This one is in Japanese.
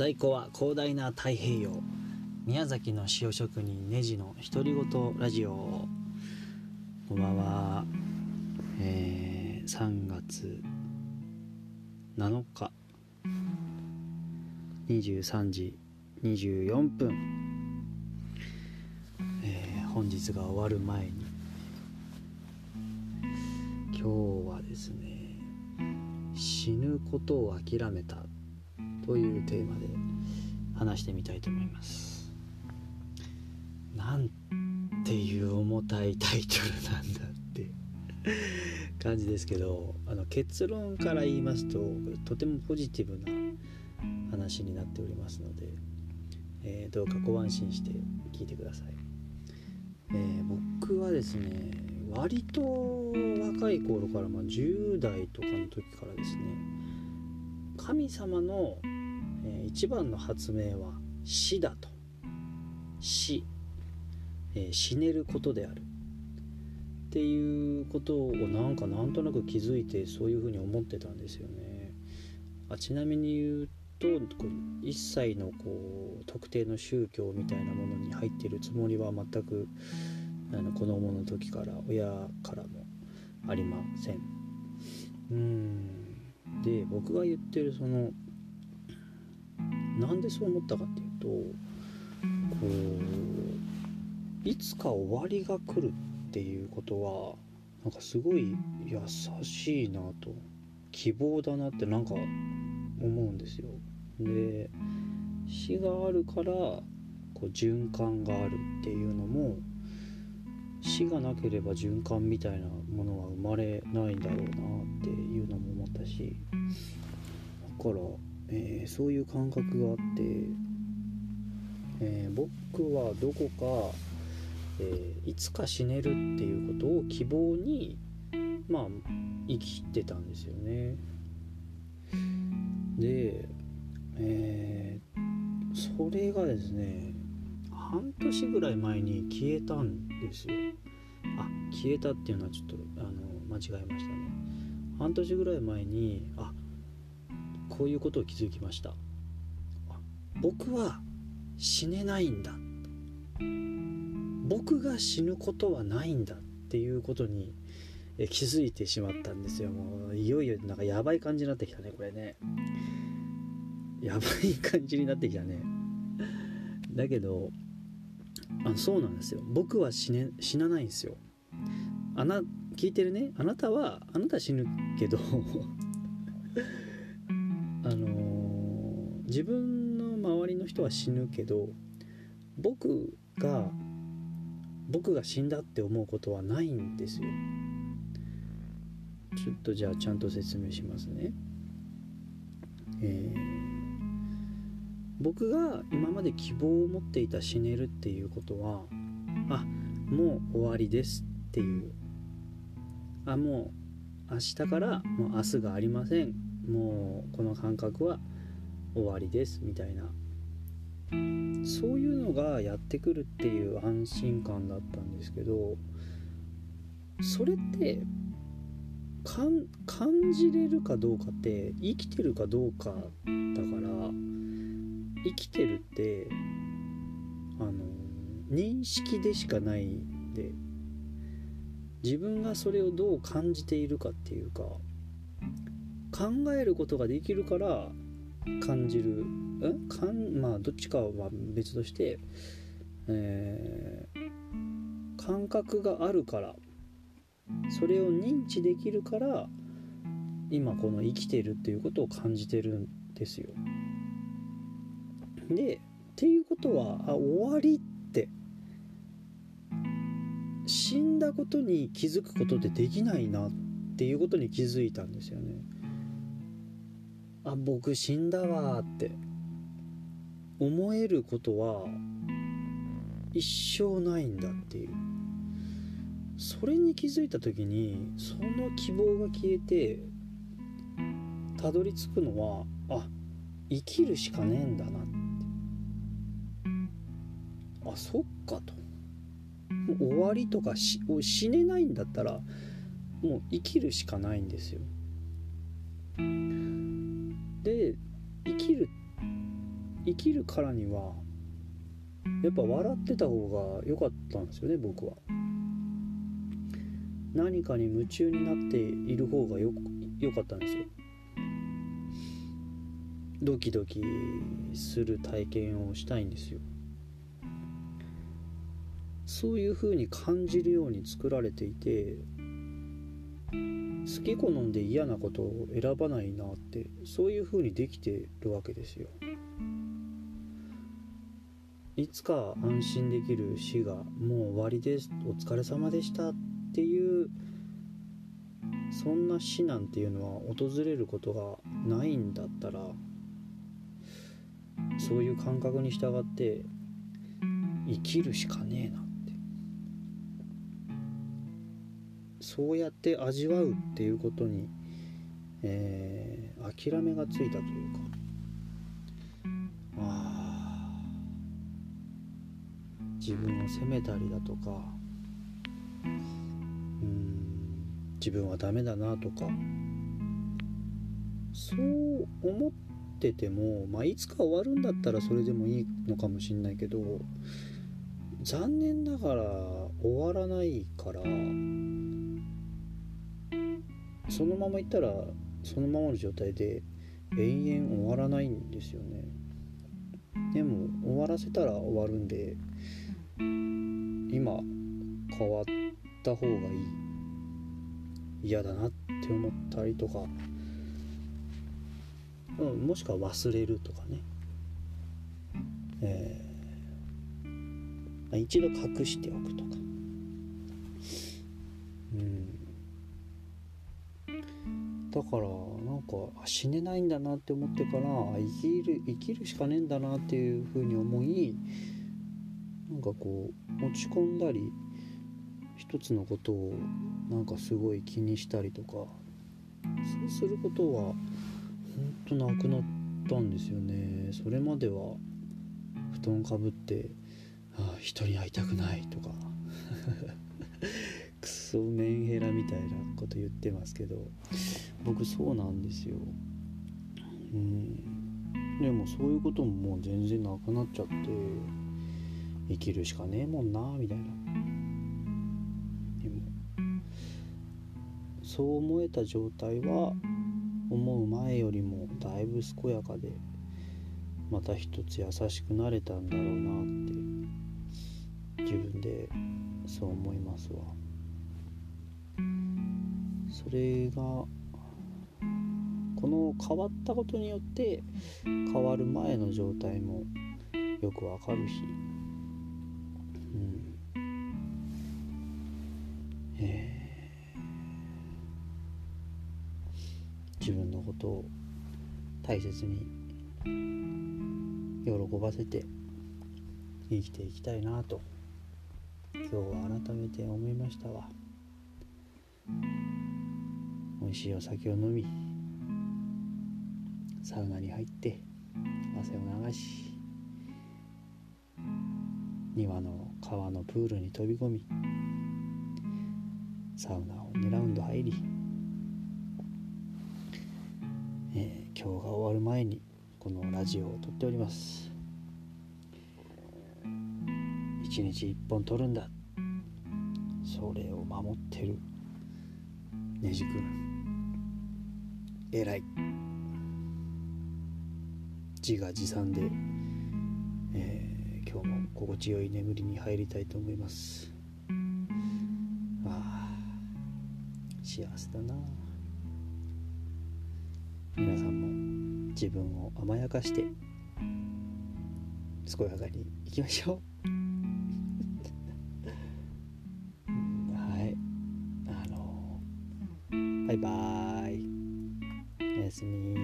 在庫は広大な太平洋。宮崎の塩職人ネジの独り言ラジオ。こんばんは、えー、3月7日。23時24分、えー、本日が終わる前に。今日はですね死ぬことを諦めた。というテーマで話してみたいと思います。なんていう重たいタイトルなんだって。感じですけどあの結論から言いますととてもポジティブな話になっておりますので、えー、どうかご安心して聞いてください、えー、僕はですね割と若い頃から、まあ、10代とかの時からですね神様の、えー、一番の発明は死だと。死、えー、死ねることである。っていうことをなんかなんとなく気づいてそういうふうに思ってたんですよね。あちなみに言うと一切のこう特定の宗教みたいなものに入ってるつもりは全くあの子供の時から親からもありません。うん。で僕が言ってるそのなんでそう思ったかっていうとこういつか終わりが来るっていうことはなんかすごい優しいなと希望だなってなんか思うんですよ。で死があるからこう循環があるっていうのも死がなければ循環みたいなものは生まれないんだろうなっていうのも思ったしだから、えー、そういう感覚があって、えー、僕はどこか、えー、いつか死ねるっていうことを希望にまあ生きてたんですよね。で、えそれがですね半年ぐらい前に消えたんですよあ消えたっていうのはちょっとあの間違えましたね半年ぐらい前にあこういうことを気づきました。僕は死ねないんだ。僕が死ぬことはないんだ。っていうことに気づいてしまったんですよ。もういよいよなんかやばい感じになってきたねこれね。やばい感じになってきたね。だけどあそうなんですよ。僕は死,、ね、死なないんですよ。あな聞いてるね。あなたはあなた死ぬけどあの、自分の周りの人は死ぬけど僕が僕が死んだって思うことはないんですよ。ちょっとじゃあちゃんと説明しますね。えー僕が今まで希望を持っていた死ねるっていうことはあもう終わりですっていう。あもう明日からもう明日がありません。もうこの感覚は終わりですみたいな。そういうのがやってくるっていう安心感だったんですけどそれって感じれるかどうかって生きてるかどうかだから生きてるってあの認識でしかないんで自分がそれをどう感じているかっていうか考えることができるから感じるんかんまあどっちかは別として、えー、感覚があるからそれを認知できるから今この生きてるっていうことを感じてるんですよ。でっていうことはあ終わりって死んだことに気づくことってできないなっていうことに気づいたんですよね。あ僕死んだわって。思えることは一生ないんだっていう。それに気づいた時にその希望が消えてたどり着くのはあ生きるしかねえんだなって。あそっかと。もう終わりとか死ねないんだったらもう生きるしかないんですよ。で生きる生きるからにはやっぱ笑ってた方が良かったんですよね僕は。何かに夢中になっている方がよよかったんですよ。ドキドキする体験をしたいんですよ。そういう風に感じるように作られていて好き好んで嫌なことを選ばないなってそういう風にできてるわけですよ。いつか安心できる死がもう終わりです。お疲れ様でした。っていうそんな死なんていうのは訪れることがないんだったらそういう感覚に従って生きるしかねえな。そうやって味わうっていうことに、えー、諦めがついたというか。あ自分を責めたりだとか。うん。自分はダメだなとか。そう思っててても、まあ、いつか終わるんだったらそれでもいいのかもしんないけど残念ながら終わらないからそのままいったらそのままの状態で永遠終わらないんですよね。でも終わらせたら終わるんで今変わった方がいい。嫌だなって思ったりとか。うん、もしくは忘れるとかね、えー、一度隠しておくとか、うん、だからなんか死ねないんだなって思ってから生きる生きるしかねえんだなっていうふうに思いなんかこう落ち込んだり一つのことをなんかすごい気にしたりとかそうすることはほんとなくなったんですよね。それまでは布団かぶって「ああ人に会いたくない」とか。クソメンヘラみたいなこと言ってますけど。僕そうなんですよ。うん。でもそういうことももう全然なくなっちゃって生きるしかねえもんなみたいな。でもそう思えた状態は思う前よりもだいぶ健やかでまた一つ優しくなれたんだろうなって自分でそう思いますわ。それがこの変わったことによって変わる前の状態もよくわかるし。うん。えー。自分のことを大切に喜ばせて生きていきたいなと今日は改めて思いましたわ。美味しいお酒を飲みサウナに入って汗を流し庭の川のプールに飛び込みサウナを2ラウンド入りえー、今日が終わる前にこのラジオを撮っております。一日一本撮るんだ。それを守ってる。ねじくん。偉い。自画自賛で、えー、今日も心地よい眠りに入りたいと思います。あ幸せだな。皆さんも自分を甘やかして健やかにいきましょう。はい。あのバイバイ。おやすみ。